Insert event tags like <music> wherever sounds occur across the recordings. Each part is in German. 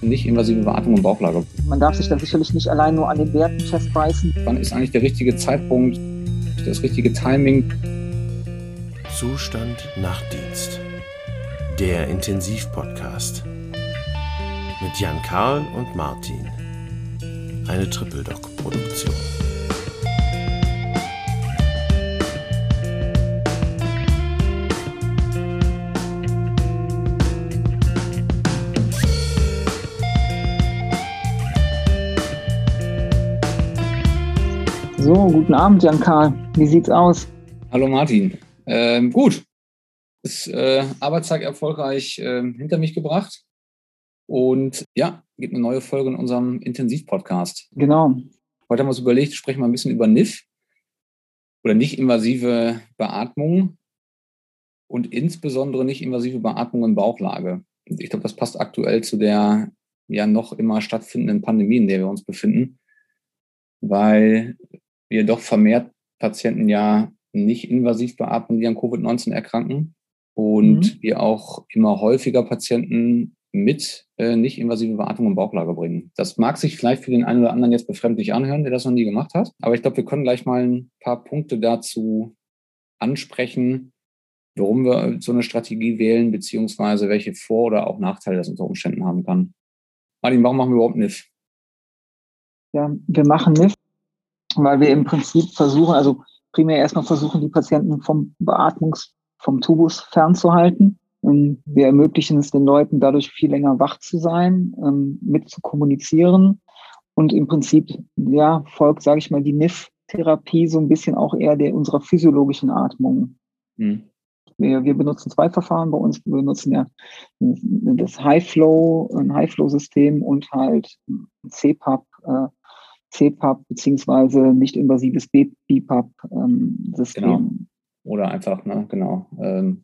nicht-invasive Beatmung im Bauchlager. Man darf sich da sicherlich nicht allein nur an den Werten festbeißen. Wann ist eigentlich der richtige Zeitpunkt, das richtige Timing? Zustand Nachtdienst. Der Intensivpodcast. Mit Jan Karl und Martin. Eine Triple-Doc-Produktion. So, guten Abend, Jan Karl. Wie sieht's aus? Hallo Martin. Ähm, gut. Ist äh, Arbeitstag erfolgreich äh, hinter mich gebracht. Und ja, gibt eine neue Folge in unserem Intensivpodcast. Genau. Heute haben wir uns überlegt, sprechen wir ein bisschen über NIF oder nicht-invasive Beatmung und insbesondere nicht-invasive Beatmung in Bauchlage. Ich glaube, das passt aktuell zu der ja noch immer stattfindenden Pandemie, in der wir uns befinden, weil wir doch vermehrt Patienten ja nicht invasiv beatmen, die an Covid-19 erkranken. Und mhm. wir auch immer häufiger Patienten mit äh, nicht invasive Beatmung im Bauchlager bringen. Das mag sich vielleicht für den einen oder anderen jetzt befremdlich anhören, der das noch nie gemacht hat. Aber ich glaube, wir können gleich mal ein paar Punkte dazu ansprechen, warum wir so eine Strategie wählen, beziehungsweise welche Vor- oder auch Nachteile das unter Umständen haben kann. Martin, warum machen wir überhaupt NIF? Ja, wir machen NIF, weil wir im Prinzip versuchen, also primär erstmal versuchen, die Patienten vom Beatmungs, vom Tubus fernzuhalten. Ähm, wir ermöglichen es den Leuten dadurch viel länger wach zu sein, ähm, mit zu kommunizieren und im Prinzip ja folgt, sage ich mal, die NIF-Therapie so ein bisschen auch eher der unserer physiologischen Atmung. Mhm. Wir, wir benutzen zwei Verfahren bei uns. Wir benutzen ja das High-Flow, ein High-Flow-System und halt CPAP, äh, CPAP beziehungsweise nicht-invasives BPAP-System. Ähm, genau. Oder einfach, ne, genau. Ähm,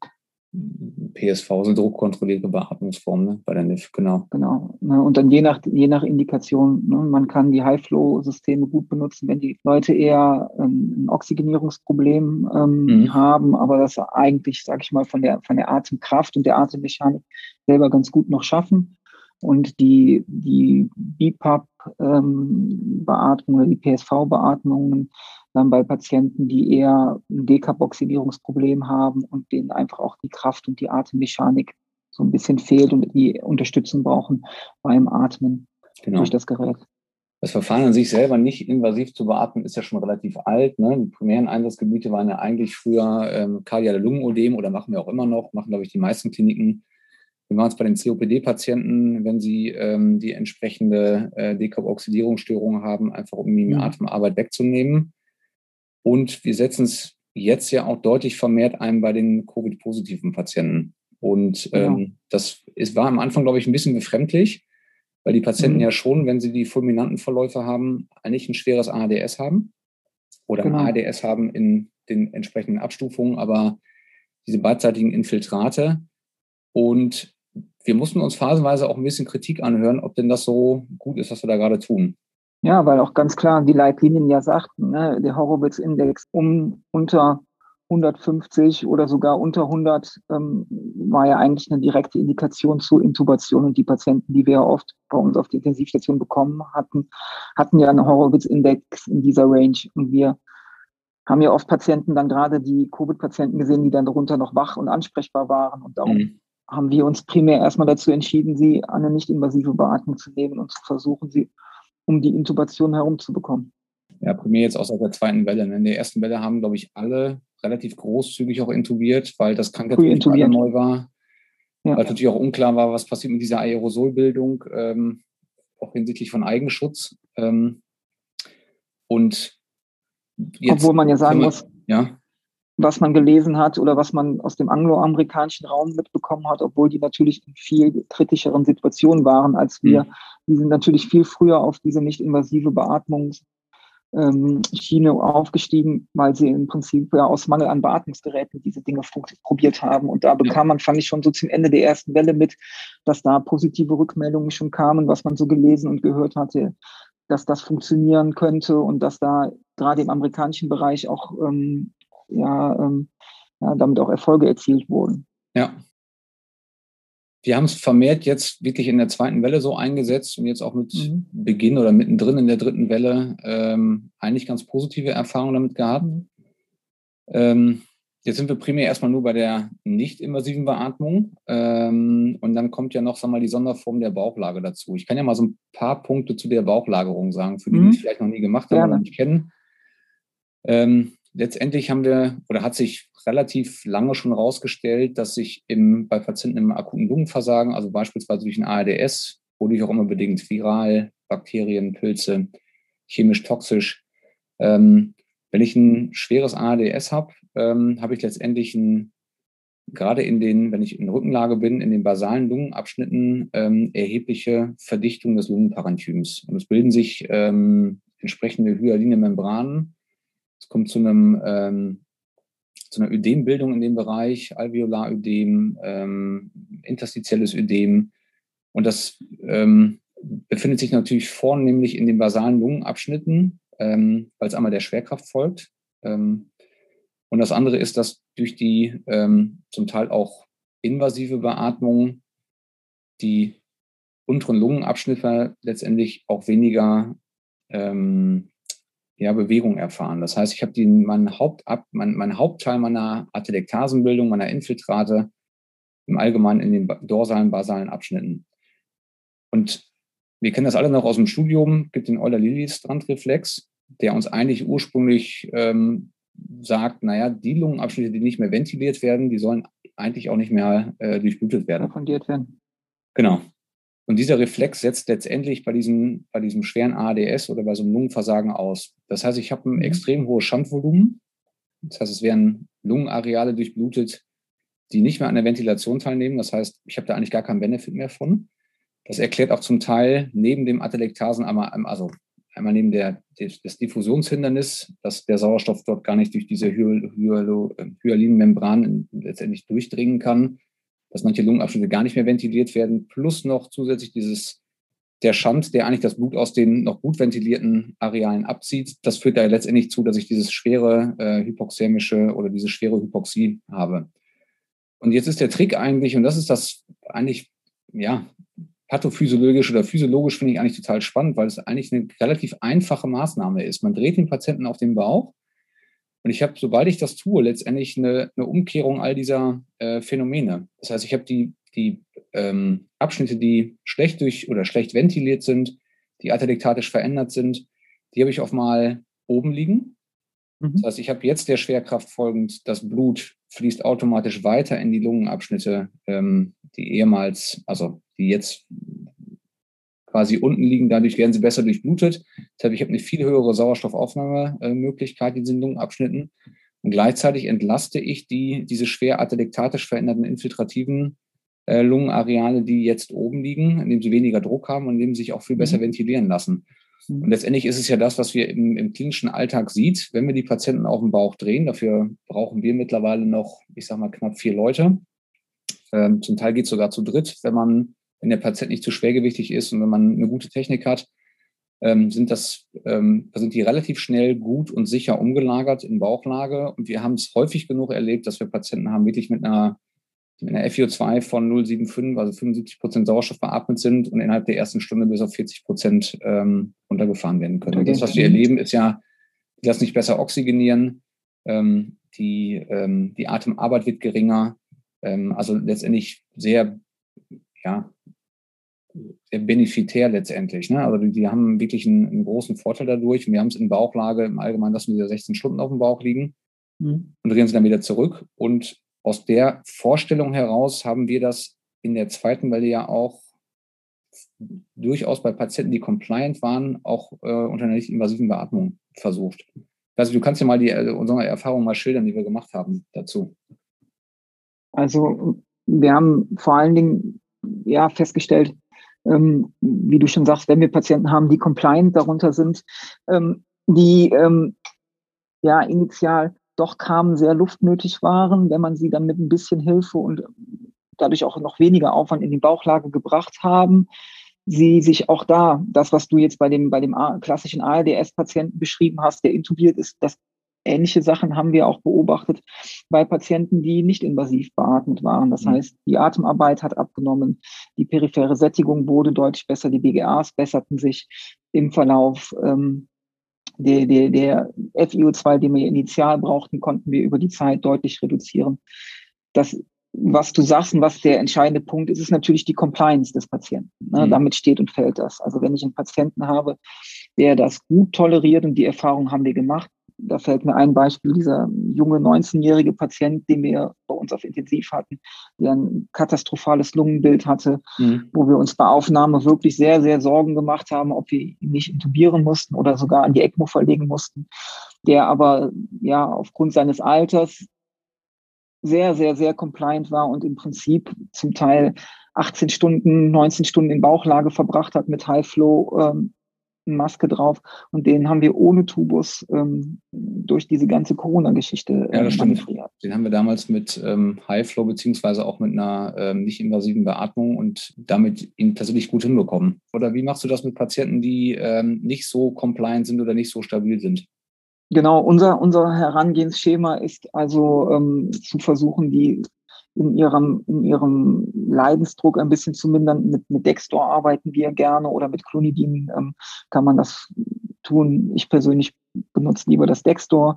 PSV sind druckkontrollierte Beatmungsformen ne, bei der NIF, genau. Genau. Ne, und dann je nach, je nach Indikation, ne, man kann die High-Flow-Systeme gut benutzen, wenn die Leute eher ähm, ein Oxygenierungsproblem ähm, mhm. haben, aber das eigentlich, sage ich mal, von der, von der Atemkraft und der Atemmechanik selber ganz gut noch schaffen. Und die, die BIPAP-Beatmung ähm, oder die PSV-Beatmungen dann bei Patienten, die eher ein Dekarboxylierungsproblem haben und denen einfach auch die Kraft und die Atemmechanik so ein bisschen fehlt und die Unterstützung brauchen beim Atmen genau. durch das Gerät. Das Verfahren an sich selber nicht invasiv zu beatmen, ist ja schon relativ alt. Ne? Die primären Einsatzgebiete waren ja eigentlich früher ähm, kardiale Lungenodem oder machen wir auch immer noch, machen, glaube ich, die meisten Kliniken wir machen es bei den COPD-Patienten, wenn sie ähm, die entsprechende äh, Dekarboxylierungsstörung haben, einfach um die mhm. Atemarbeit wegzunehmen. Und wir setzen es jetzt ja auch deutlich vermehrt ein bei den Covid-positiven Patienten. Und ähm, ja. das ist, war am Anfang, glaube ich, ein bisschen befremdlich, weil die Patienten mhm. ja schon, wenn sie die fulminanten Verläufe haben, eigentlich ein schweres ADS haben oder genau. ein ADS haben in den entsprechenden Abstufungen, aber diese beidseitigen Infiltrate und wir mussten uns phasenweise auch ein bisschen Kritik anhören, ob denn das so gut ist, was wir da gerade tun. Ja, weil auch ganz klar die Leitlinien ja sagten, ne, der Horowitz-Index um unter 150 oder sogar unter 100 ähm, war ja eigentlich eine direkte Indikation zur Intubation. Und die Patienten, die wir oft bei uns auf die Intensivstation bekommen hatten, hatten ja einen Horowitz-Index in dieser Range. Und wir haben ja oft Patienten dann gerade die Covid-Patienten gesehen, die dann darunter noch wach und ansprechbar waren. Und darum mhm haben wir uns primär erstmal dazu entschieden, sie an eine nicht-invasive Beatmung zu nehmen und zu versuchen, sie um die Intubation herumzubekommen. Ja, primär jetzt seit der zweiten Welle. In der ersten Welle haben, glaube ich, alle relativ großzügig auch intubiert, weil das Krankheitsbild neu war. Ja. Weil natürlich auch unklar war, was passiert mit dieser Aerosolbildung, ähm, auch hinsichtlich von Eigenschutz. Ähm, und jetzt, Obwohl man ja sagen man, muss, ja was man gelesen hat oder was man aus dem angloamerikanischen Raum mitbekommen hat, obwohl die natürlich in viel kritischeren Situationen waren als wir. Mhm. Die sind natürlich viel früher auf diese nicht invasive Beatmungsschiene aufgestiegen, weil sie im Prinzip ja aus Mangel an Beatmungsgeräten diese Dinge probiert haben. Und da bekam man, fand ich schon so zum Ende der ersten Welle mit, dass da positive Rückmeldungen schon kamen, was man so gelesen und gehört hatte, dass das funktionieren könnte und dass da gerade im amerikanischen Bereich auch ähm, ja, ähm, ja, damit auch Erfolge erzielt wurden. Ja. wir haben es vermehrt jetzt wirklich in der zweiten Welle so eingesetzt und jetzt auch mit mhm. Beginn oder mittendrin in der dritten Welle ähm, eigentlich ganz positive Erfahrungen damit gehabt. Mhm. Ähm, jetzt sind wir primär erstmal nur bei der nicht invasiven Beatmung ähm, und dann kommt ja noch sag mal, die Sonderform der Bauchlage dazu. Ich kann ja mal so ein paar Punkte zu der Bauchlagerung sagen, für die, mhm. die es vielleicht noch nie gemacht haben oder nicht kennen. Ähm, letztendlich haben wir oder hat sich relativ lange schon herausgestellt, dass sich im, bei Patienten im akuten Lungenversagen, also beispielsweise durch ein ARDS, wodurch auch immer bedingt viral, Bakterien, Pilze, chemisch toxisch, ähm, wenn ich ein schweres ARDS habe, ähm, habe ich letztendlich ein, gerade in den, wenn ich in Rückenlage bin, in den basalen Lungenabschnitten ähm, erhebliche Verdichtung des Lungenparenchyms. Und es bilden sich ähm, entsprechende hyaline Membranen, es kommt zu einem ähm, zu einer Ödembildung in dem Bereich, Alveolarödem, ähm, interstitielles Ödem. Und das ähm, befindet sich natürlich vornehmlich in den basalen Lungenabschnitten, ähm, weil es einmal der Schwerkraft folgt. Ähm, und das andere ist, dass durch die ähm, zum Teil auch invasive Beatmung die unteren Lungenabschnitte letztendlich auch weniger ähm, ja, Bewegung erfahren. Das heißt, ich habe die, mein, Hauptab, mein, mein Hauptteil meiner Atelektasenbildung, meiner Infiltrate im Allgemeinen in den dorsalen, basalen Abschnitten. Und wir kennen das alle noch aus dem Studium, gibt den Euler-Lilly-Strandreflex, der uns eigentlich ursprünglich ähm, sagt, naja, die Lungenabschnitte, die nicht mehr ventiliert werden, die sollen eigentlich auch nicht mehr äh, durchblutet werden. Fundiert werden. Genau. Und dieser Reflex setzt letztendlich bei diesem, bei diesem schweren ADS oder bei so einem Lungenversagen aus. Das heißt, ich habe ein mhm. extrem hohes Schandvolumen. Das heißt, es werden Lungenareale durchblutet, die nicht mehr an der Ventilation teilnehmen. Das heißt, ich habe da eigentlich gar keinen Benefit mehr von. Das erklärt auch zum Teil neben dem Atelektasen einmal, also einmal neben der, des, des Diffusionshindernis, dass der Sauerstoff dort gar nicht durch diese Hyalinmembran letztendlich durchdringen kann, dass manche Lungenabschnitte gar nicht mehr ventiliert werden, plus noch zusätzlich dieses der Schand, der eigentlich das Blut aus den noch gut ventilierten Arealen abzieht. Das führt da letztendlich zu, dass ich dieses schwere äh, hypoxämische oder diese schwere Hypoxie habe. Und jetzt ist der Trick eigentlich, und das ist das eigentlich, ja, pathophysiologisch oder physiologisch finde ich eigentlich total spannend, weil es eigentlich eine relativ einfache Maßnahme ist. Man dreht den Patienten auf den Bauch und ich habe, sobald ich das tue, letztendlich eine, eine Umkehrung all dieser äh, Phänomene. Das heißt, ich habe die, die ähm, Abschnitte, die schlecht durch oder schlecht ventiliert sind, die atelektatisch verändert sind, die habe ich auf mal oben liegen. Mhm. Das heißt, ich habe jetzt der Schwerkraft folgend, das Blut fließt automatisch weiter in die Lungenabschnitte, ähm, die ehemals, also die jetzt quasi unten liegen. Dadurch werden sie besser durchblutet. Das heißt, ich habe eine viel höhere Sauerstoffaufnahmemöglichkeit in diesen Lungenabschnitten. Und gleichzeitig entlaste ich die, diese schwer atelektatisch veränderten infiltrativen äh, Lungenareale, die jetzt oben liegen, indem sie weniger Druck haben und indem sie sich auch viel besser mhm. ventilieren lassen. Mhm. Und letztendlich ist es ja das, was wir im, im, klinischen Alltag sieht, wenn wir die Patienten auf dem Bauch drehen. Dafür brauchen wir mittlerweile noch, ich sage mal, knapp vier Leute. Ähm, zum Teil geht es sogar zu dritt, wenn man wenn der Patient nicht zu schwergewichtig ist und wenn man eine gute Technik hat, ähm, sind das, ähm, sind die relativ schnell gut und sicher umgelagert in Bauchlage. Und wir haben es häufig genug erlebt, dass wir Patienten haben, wirklich mit einer, mit einer FiO2 von 0,75, also 75 Prozent Sauerstoff beatmet sind und innerhalb der ersten Stunde bis auf 40 Prozent ähm, runtergefahren werden können. Und das, was wir erleben, ist ja, die lassen sich besser oxygenieren, ähm, die, ähm, die Atemarbeit wird geringer. Ähm, also letztendlich sehr, ja, benefitär letztendlich. Ne? Also die, die haben wirklich einen, einen, großen Vorteil dadurch. Und wir haben es in Bauchlage im Allgemeinen, lassen wir 16 Stunden auf dem Bauch liegen mhm. und drehen sie dann wieder zurück. Und aus der Vorstellung heraus haben wir das in der zweiten Welle ja auch durchaus bei Patienten, die compliant waren, auch äh, unter einer nicht invasiven Beatmung versucht. Also du kannst ja mal die, äh, unsere Erfahrungen mal schildern, die wir gemacht haben dazu. Also wir haben vor allen Dingen ja festgestellt, ähm, wie du schon sagst, wenn wir Patienten haben, die compliant darunter sind, ähm, die ähm, ja initial doch kamen, sehr luftnötig waren, wenn man sie dann mit ein bisschen Hilfe und dadurch auch noch weniger Aufwand in die Bauchlage gebracht haben, sie sich auch da, das, was du jetzt bei dem, bei dem klassischen ARDS-Patienten beschrieben hast, der intubiert ist, das ähnliche Sachen haben wir auch beobachtet bei Patienten, die nicht invasiv beatmet waren. Das mhm. heißt, die Atemarbeit hat abgenommen, die periphere Sättigung wurde deutlich besser, die BGAs besserten sich im Verlauf. Ähm, der, der, der FiO2, den wir initial brauchten, konnten wir über die Zeit deutlich reduzieren. Das, was du sagst und was der entscheidende Punkt ist, ist natürlich die Compliance des Patienten. Ne? Mhm. Damit steht und fällt das. Also wenn ich einen Patienten habe, der das gut toleriert und die Erfahrung haben wir gemacht, da fällt mir ein Beispiel, dieser junge 19-jährige Patient, den wir bei uns auf Intensiv hatten, der ein katastrophales Lungenbild hatte, mhm. wo wir uns bei Aufnahme wirklich sehr, sehr Sorgen gemacht haben, ob wir ihn nicht intubieren mussten oder sogar an die ECMO verlegen mussten, der aber ja aufgrund seines Alters sehr, sehr, sehr compliant war und im Prinzip zum Teil 18 Stunden, 19 Stunden in Bauchlage verbracht hat mit High Flow ähm, Maske drauf und den haben wir ohne Tubus ähm, durch diese ganze Corona-Geschichte äh, ja, das stimmt. Den haben wir damals mit ähm, High Flow beziehungsweise auch mit einer ähm, nicht invasiven Beatmung und damit ihn tatsächlich gut hinbekommen. Oder wie machst du das mit Patienten, die ähm, nicht so compliant sind oder nicht so stabil sind? Genau, unser, unser Herangehensschema ist also ähm, zu versuchen, die in ihrem, in ihrem Leidensdruck ein bisschen zu mindern. Mit, mit Dextor arbeiten wir gerne oder mit Clonidin ähm, kann man das tun. Ich persönlich benutze lieber das Dextor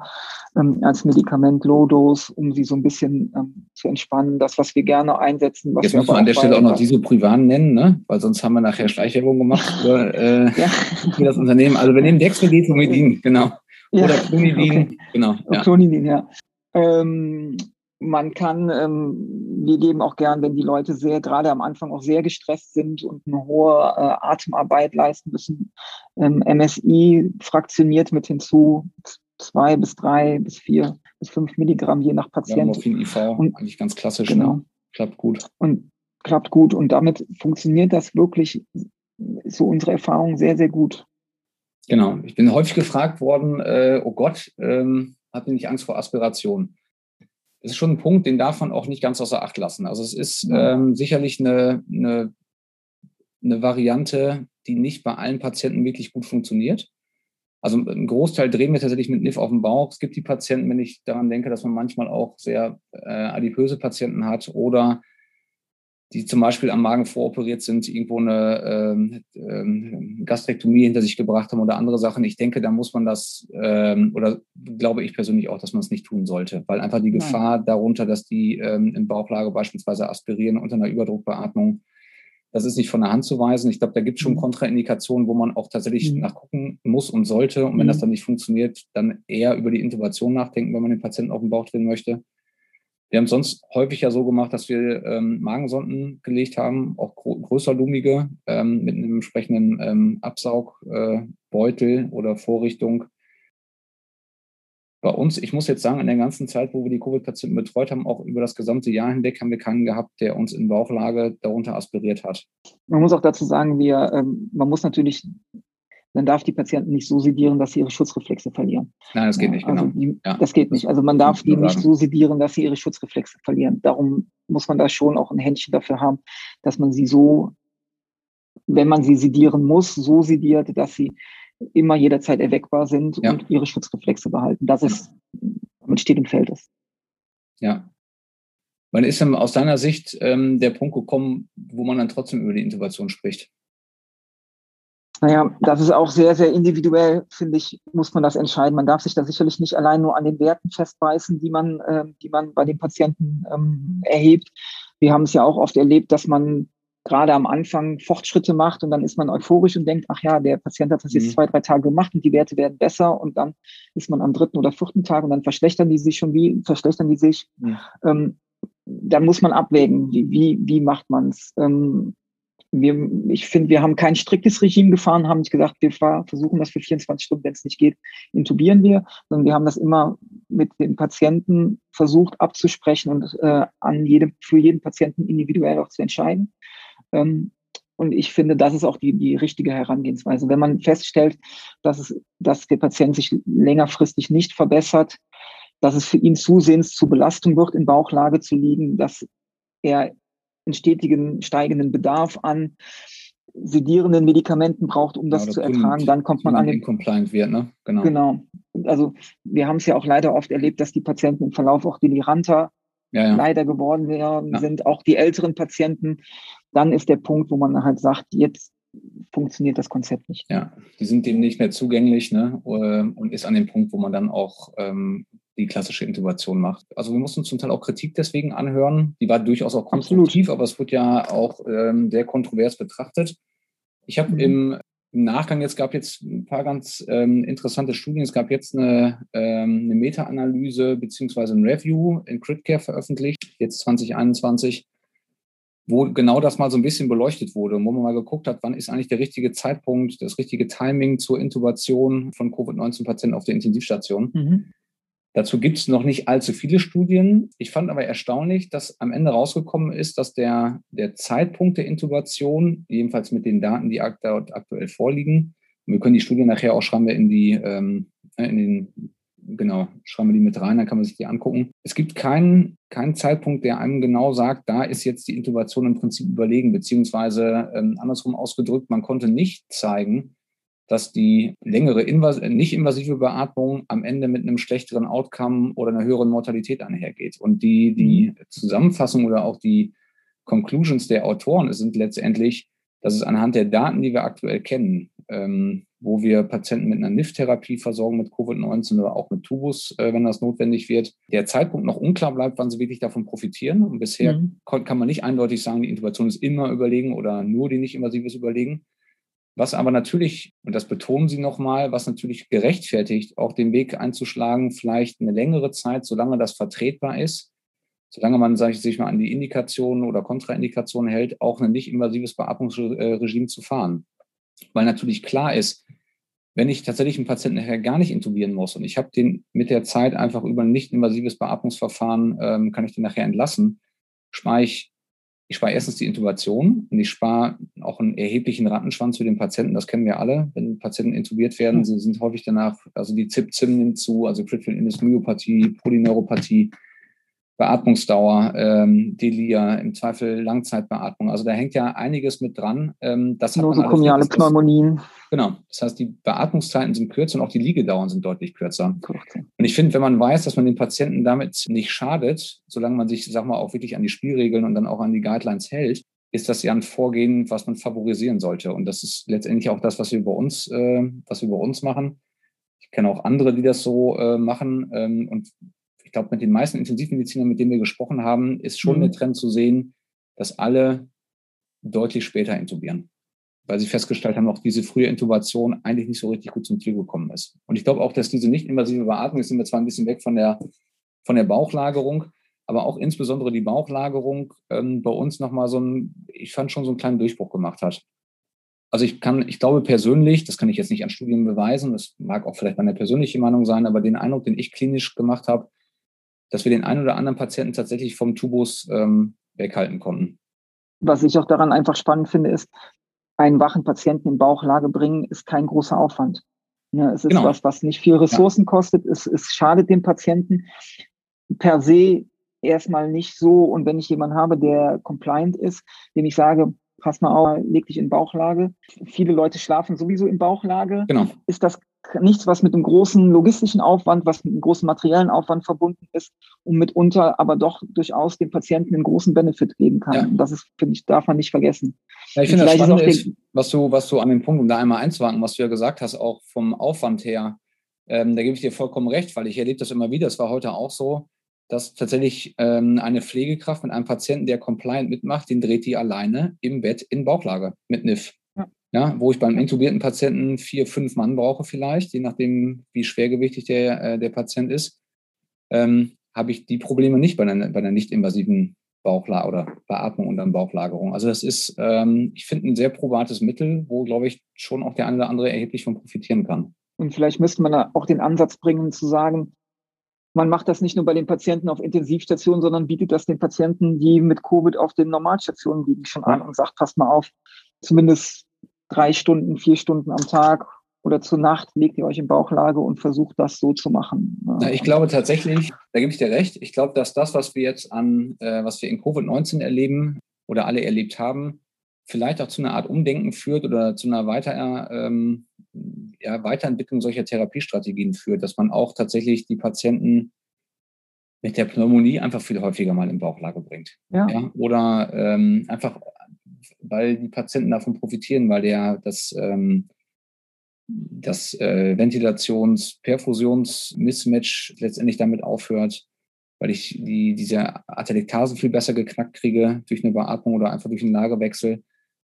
ähm, als Medikament Low-Dose, um sie so ein bisschen ähm, zu entspannen. Das, was wir gerne einsetzen. Was Jetzt muss man an der Stelle auch noch diese Privan nennen, ne? weil sonst haben wir nachher Schleichwerbung gemacht <laughs> für, äh, ja. für das Unternehmen. Also wir nehmen Dextor, Dextromedin, genau. Oder ja, Clonidin, okay. genau. Ja. Clonidin, ja. Ähm, man kann, ähm, wir geben auch gern, wenn die Leute sehr, gerade am Anfang auch sehr gestresst sind und eine hohe äh, Atemarbeit leisten müssen, ähm, MSI fraktioniert mit hinzu, zwei bis drei bis vier bis fünf Milligramm je nach Patient. Ja, Morphin IV, und, eigentlich ganz klassisch, ne? genau. Ne? klappt gut. Und klappt gut und damit funktioniert das wirklich, so unsere Erfahrung, sehr, sehr gut. Genau. Ich bin häufig gefragt worden, äh, oh Gott, ähm, hat ihr nicht Angst vor Aspiration? Das ist schon ein Punkt, den darf man auch nicht ganz außer Acht lassen. Also es ist ähm, sicherlich eine, eine, eine Variante, die nicht bei allen Patienten wirklich gut funktioniert. Also einen Großteil drehen wir tatsächlich mit NIF auf dem Bauch. Es gibt die Patienten, wenn ich daran denke, dass man manchmal auch sehr äh, adipöse Patienten hat oder die zum Beispiel am Magen voroperiert sind, irgendwo eine ähm, ähm, Gastrektomie hinter sich gebracht haben oder andere Sachen. Ich denke, da muss man das, ähm, oder glaube ich persönlich auch, dass man es nicht tun sollte, weil einfach die Gefahr Nein. darunter, dass die ähm, in Bauchlage beispielsweise aspirieren unter einer Überdruckbeatmung, das ist nicht von der Hand zu weisen. Ich glaube, da gibt es schon mhm. Kontraindikationen, wo man auch tatsächlich mhm. nachgucken muss und sollte. Und wenn mhm. das dann nicht funktioniert, dann eher über die Intubation nachdenken, wenn man den Patienten auf den Bauch drehen möchte. Wir haben sonst häufig ja so gemacht, dass wir ähm, Magensonden gelegt haben, auch größerlumige, ähm, mit einem entsprechenden ähm, Absaugbeutel äh, oder Vorrichtung. Bei uns, ich muss jetzt sagen, in der ganzen Zeit, wo wir die Covid-Patienten betreut haben, auch über das gesamte Jahr hinweg, haben wir keinen gehabt, der uns in Bauchlage darunter aspiriert hat. Man muss auch dazu sagen, wir, ähm, man muss natürlich man darf die Patienten nicht so sedieren, dass sie ihre Schutzreflexe verlieren. Nein, das geht nicht, also genau. Die, ja. Das geht nicht. Also man darf die nicht so sedieren, dass sie ihre Schutzreflexe verlieren. Darum muss man da schon auch ein Händchen dafür haben, dass man sie so, wenn man sie sedieren muss, so sediert, dass sie immer jederzeit erweckbar sind ja. und ihre Schutzreflexe behalten. Das ist, damit steht und fällt es. Ja. Wann ist denn aus deiner Sicht ähm, der Punkt gekommen, wo man dann trotzdem über die Intubation spricht? Naja, das ist auch sehr, sehr individuell, finde ich, muss man das entscheiden. Man darf sich da sicherlich nicht allein nur an den Werten festbeißen, die man, äh, die man bei den Patienten ähm, erhebt. Wir haben es ja auch oft erlebt, dass man gerade am Anfang Fortschritte macht und dann ist man euphorisch und denkt, ach ja, der Patient hat das jetzt mhm. zwei, drei Tage gemacht und die Werte werden besser und dann ist man am dritten oder vierten Tag und dann verschlechtern die sich schon wie, verschlechtern die sich. Mhm. Ähm, dann muss man abwägen, wie, wie, wie macht man es. Ähm, wir, ich finde, wir haben kein striktes Regime gefahren, haben nicht gesagt, wir versuchen das für 24 Stunden, wenn es nicht geht, intubieren wir, sondern wir haben das immer mit dem Patienten versucht abzusprechen und äh, an jedem, für jeden Patienten individuell auch zu entscheiden. Ähm, und ich finde, das ist auch die, die richtige Herangehensweise. Wenn man feststellt, dass, es, dass der Patient sich längerfristig nicht verbessert, dass es für ihn zusehends zu Belastung wird, in Bauchlage zu liegen, dass er einen stetigen steigenden Bedarf an sedierenden Medikamenten braucht, um das ja, zu ertragen, dann kommt man an den compliant wird, ne? Genau. Genau. Also wir haben es ja auch leider oft erlebt, dass die Patienten im Verlauf auch deliranter ja, ja. leider geworden sind, auch die älteren Patienten. Dann ist der Punkt, wo man halt sagt, jetzt funktioniert das Konzept nicht. Ja, die sind dem nicht mehr zugänglich ne? und ist an dem Punkt, wo man dann auch ähm, die klassische Intubation macht. Also wir mussten zum Teil auch Kritik deswegen anhören. Die war durchaus auch konstruktiv, Absolut. aber es wird ja auch ähm, sehr kontrovers betrachtet. Ich habe mhm. im, im, Nachgang jetzt gab jetzt ein paar ganz ähm, interessante Studien. Es gab jetzt eine, ähm, eine Meta-Analyse beziehungsweise ein Review in CritCare veröffentlicht, jetzt 2021 wo genau das mal so ein bisschen beleuchtet wurde, wo man mal geguckt hat, wann ist eigentlich der richtige Zeitpunkt, das richtige Timing zur Intubation von Covid-19-Patienten auf der Intensivstation. Mhm. Dazu gibt es noch nicht allzu viele Studien. Ich fand aber erstaunlich, dass am Ende rausgekommen ist, dass der, der Zeitpunkt der Intubation, jedenfalls mit den Daten, die aktuell vorliegen, wir können die Studien nachher auch schreiben wir in die ähm, in den genau, schreiben wir die mit rein, dann kann man sich die angucken. Es gibt keinen, keinen Zeitpunkt, der einem genau sagt, da ist jetzt die Intubation im Prinzip überlegen, beziehungsweise ähm, andersrum ausgedrückt, man konnte nicht zeigen, dass die längere invas nicht invasive Beatmung am Ende mit einem schlechteren Outcome oder einer höheren Mortalität einhergeht. Und die, die mhm. Zusammenfassung oder auch die Conclusions der Autoren sind letztendlich, dass es anhand der Daten, die wir aktuell kennen, ähm, wo wir Patienten mit einer NIF-Therapie versorgen mit Covid-19 oder auch mit Tubus, äh, wenn das notwendig wird, der Zeitpunkt noch unklar bleibt, wann sie wirklich davon profitieren. Und bisher mhm. kann man nicht eindeutig sagen, die Intubation ist immer überlegen oder nur die nicht-invasive ist überlegen. Was aber natürlich, und das betonen Sie nochmal, was natürlich gerechtfertigt, auch den Weg einzuschlagen, vielleicht eine längere Zeit, solange das vertretbar ist, solange man, ich, sich mal an die Indikationen oder Kontraindikationen hält, auch ein nicht invasives Beatmungsregime zu fahren. Weil natürlich klar ist, wenn ich tatsächlich einen Patienten nachher gar nicht intubieren muss und ich habe den mit der Zeit einfach über ein nicht invasives Beatmungsverfahren, ähm, kann ich den nachher entlassen, spare ich, ich spare erstens die Intubation und ich spare auch einen erheblichen Rattenschwanz für den Patienten. Das kennen wir alle. Wenn Patienten intubiert werden, sie sind häufig danach, also die ZIP-ZIM nimmt zu, also Critical Illness Myopathie, Polyneuropathie, Beatmungsdauer, ähm, Delia, im Zweifel Langzeitbeatmung. Also da hängt ja einiges mit dran. Ähm, das Nosokomiale Pneumonien. Genau. Das heißt, die Beatmungszeiten sind kürzer und auch die Liegedauern sind deutlich kürzer. Okay. Und ich finde, wenn man weiß, dass man den Patienten damit nicht schadet, solange man sich, sag mal, auch wirklich an die Spielregeln und dann auch an die Guidelines hält, ist das ja ein Vorgehen, was man favorisieren sollte. Und das ist letztendlich auch das, was wir bei uns, äh, was wir bei uns machen. Ich kenne auch andere, die das so äh, machen. Ähm, und ich glaube, mit den meisten Intensivmedizinern, mit denen wir gesprochen haben, ist schon mhm. der Trend zu sehen, dass alle deutlich später intubieren. Weil sie festgestellt haben, auch diese frühe Intubation eigentlich nicht so richtig gut zum Ziel gekommen ist. Und ich glaube auch, dass diese nicht-invasive Beatmung, jetzt sind wir zwar ein bisschen weg von der, von der Bauchlagerung, aber auch insbesondere die Bauchlagerung ähm, bei uns nochmal so ein, ich fand schon so einen kleinen Durchbruch gemacht hat. Also ich kann, ich glaube persönlich, das kann ich jetzt nicht an Studien beweisen, das mag auch vielleicht meine persönliche Meinung sein, aber den Eindruck, den ich klinisch gemacht habe, dass wir den einen oder anderen Patienten tatsächlich vom Tubus ähm, weghalten konnten. Was ich auch daran einfach spannend finde, ist, einen wachen Patienten in Bauchlage bringen, ist kein großer Aufwand. Ja, es ist genau. was, was nicht viel Ressourcen ja. kostet. Es, es schadet dem Patienten per se erstmal nicht so. Und wenn ich jemanden habe, der compliant ist, dem ich sage, pass mal auf, leg dich in Bauchlage. Viele Leute schlafen sowieso in Bauchlage. Genau. Ist das nichts, was mit einem großen logistischen Aufwand, was mit einem großen materiellen Aufwand verbunden ist und mitunter aber doch durchaus dem Patienten einen großen Benefit geben kann. Ja. Und das ist, finde ich, darf man nicht vergessen. Ja, ich finde das spannend ist, was du, was du an dem Punkt, um da einmal einzuwanken, was du ja gesagt hast, auch vom Aufwand her, ähm, da gebe ich dir vollkommen recht, weil ich erlebe das immer wieder, es war heute auch so, dass tatsächlich ähm, eine Pflegekraft mit einem Patienten, der compliant mitmacht, den dreht die alleine im Bett in Bauchlage mit NIF. Ja, wo ich beim intubierten Patienten vier, fünf Mann brauche vielleicht, je nachdem, wie schwergewichtig der, äh, der Patient ist, ähm, habe ich die Probleme nicht bei einer, bei einer nicht-invasiven Bauchlagerung oder Beatmung und dann Bauchlagerung. Also das ist, ähm, ich finde, ein sehr probates Mittel, wo, glaube ich, schon auch der eine oder andere erheblich von profitieren kann. Und vielleicht müsste man da auch den Ansatz bringen, zu sagen, man macht das nicht nur bei den Patienten auf Intensivstationen, sondern bietet das den Patienten, die mit Covid auf den Normalstationen liegen, schon an und sagt, passt mal auf, zumindest drei Stunden, vier Stunden am Tag oder zur Nacht legt ihr euch in Bauchlage und versucht das so zu machen. Na, ich glaube tatsächlich, da gebe ich dir recht, ich glaube, dass das, was wir jetzt an, äh, was wir in Covid-19 erleben oder alle erlebt haben, vielleicht auch zu einer Art Umdenken führt oder zu einer Weiter, ähm, ja, Weiterentwicklung solcher Therapiestrategien führt, dass man auch tatsächlich die Patienten mit der Pneumonie einfach viel häufiger mal in Bauchlage bringt. Ja. ja? Oder ähm, einfach, weil die Patienten davon profitieren, weil der das, ähm, das äh, Ventilations-Perfusions-Mismatch letztendlich damit aufhört, weil ich die, diese Atelektasen viel besser geknackt kriege durch eine Beatmung oder einfach durch einen Lagewechsel.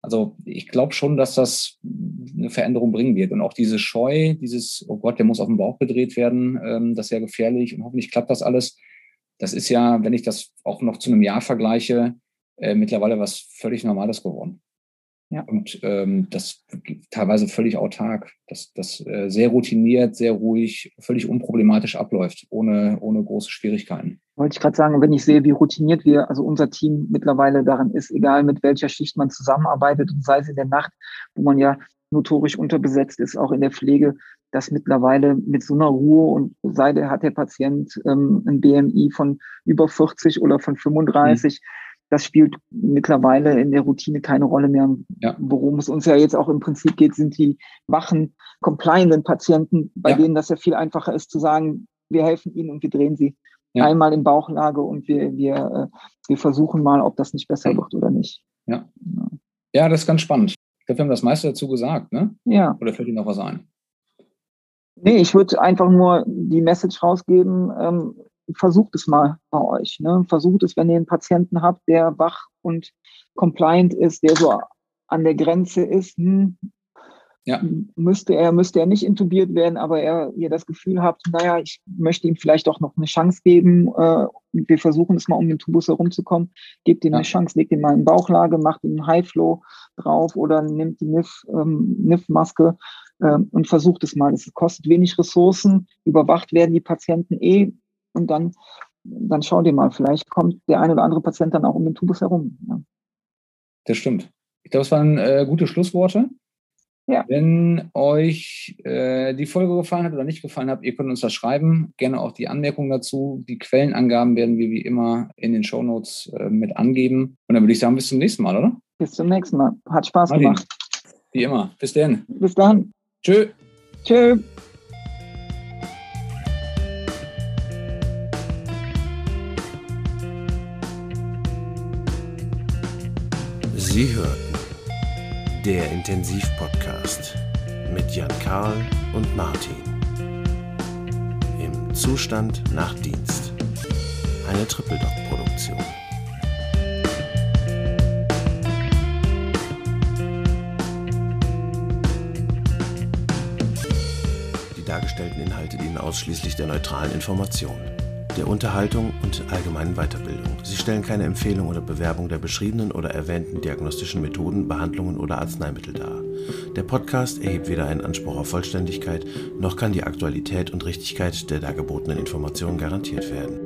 Also ich glaube schon, dass das eine Veränderung bringen wird. Und auch diese Scheu, dieses, oh Gott, der muss auf den Bauch gedreht werden, ähm, das ist ja gefährlich und hoffentlich klappt das alles. Das ist ja, wenn ich das auch noch zu einem Jahr vergleiche, äh, mittlerweile was völlig Normales geworden. Ja. Und ähm, das teilweise völlig autark, dass das äh, sehr routiniert, sehr ruhig, völlig unproblematisch abläuft, ohne, ohne große Schwierigkeiten. Wollte ich gerade sagen, wenn ich sehe, wie routiniert wir, also unser Team mittlerweile daran ist, egal mit welcher Schicht man zusammenarbeitet und sei es in der Nacht, wo man ja notorisch unterbesetzt ist, auch in der Pflege, dass mittlerweile mit so einer Ruhe und sei der hat der Patient ähm, ein BMI von über 40 oder von 35, mhm das spielt mittlerweile in der Routine keine Rolle mehr. Ja. Worum es uns ja jetzt auch im Prinzip geht, sind die wachen, complyenden Patienten, bei ja. denen das ja viel einfacher ist zu sagen, wir helfen ihnen und wir drehen sie ja. einmal in Bauchlage und wir, wir, äh, wir versuchen mal, ob das nicht besser wird oder nicht. Ja. Ja, das ist ganz spannend. Ich glaube, wir haben das meiste dazu gesagt, ne? Ja. Oder fällt Ihnen noch was ein? Nee, ich würde einfach nur die Message rausgeben, ähm, versucht es mal bei euch. Ne? Versucht es, wenn ihr einen Patienten habt, der wach und compliant ist, der so an der Grenze ist, hm, ja. müsste er, müsste er nicht intubiert werden, aber er, ihr das Gefühl habt, naja, ich möchte ihm vielleicht auch noch eine Chance geben, äh, wir versuchen es mal, um den Tubus herumzukommen, gebt ihm ja. eine Chance, legt ihn mal in Bauchlage, macht ihm einen High-Flow drauf oder nimmt die NIF, ähm, NIF-Maske äh, und versucht es mal. Es kostet wenig Ressourcen, überwacht werden die Patienten eh und dann, dann schau dir mal, vielleicht kommt der ein oder andere Patient dann auch um den Tubus herum. Ja. Das stimmt. Ich glaube, es waren äh, gute Schlussworte. Ja. Wenn euch äh, die Folge gefallen hat oder nicht gefallen hat, ihr könnt uns das schreiben. Gerne auch die Anmerkungen dazu. Die Quellenangaben werden wir wie immer in den Shownotes äh, mit angeben. Und dann würde ich sagen, bis zum nächsten Mal, oder? Bis zum nächsten Mal. Hat Spaß Martin. gemacht. Wie immer. Bis dann. Bis dann. Tschö. Tschö. Sie hörten der Intensivpodcast mit Jan Karl und Martin. Im Zustand nach Dienst. Eine Triple-Doc-Produktion. Die dargestellten Inhalte dienen ausschließlich der neutralen Information der Unterhaltung und allgemeinen Weiterbildung. Stellen keine Empfehlung oder Bewerbung der beschriebenen oder erwähnten diagnostischen Methoden, Behandlungen oder Arzneimittel dar. Der Podcast erhebt weder einen Anspruch auf Vollständigkeit, noch kann die Aktualität und Richtigkeit der dargebotenen Informationen garantiert werden.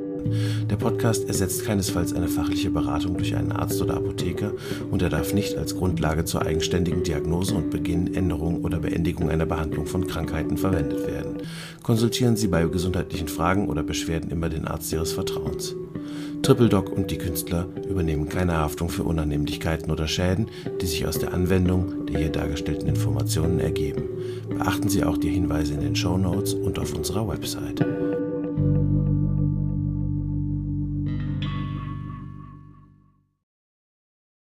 Der Podcast ersetzt keinesfalls eine fachliche Beratung durch einen Arzt oder Apotheker und er darf nicht als Grundlage zur eigenständigen Diagnose und Beginn, Änderung oder Beendigung einer Behandlung von Krankheiten verwendet werden. Konsultieren Sie bei gesundheitlichen Fragen oder Beschwerden immer den Arzt Ihres Vertrauens. TripleDoc und die Künstler übernehmen keine Haftung für Unannehmlichkeiten oder Schäden, die sich aus der Anwendung der hier dargestellten Informationen ergeben. Beachten Sie auch die Hinweise in den Show Notes und auf unserer Website.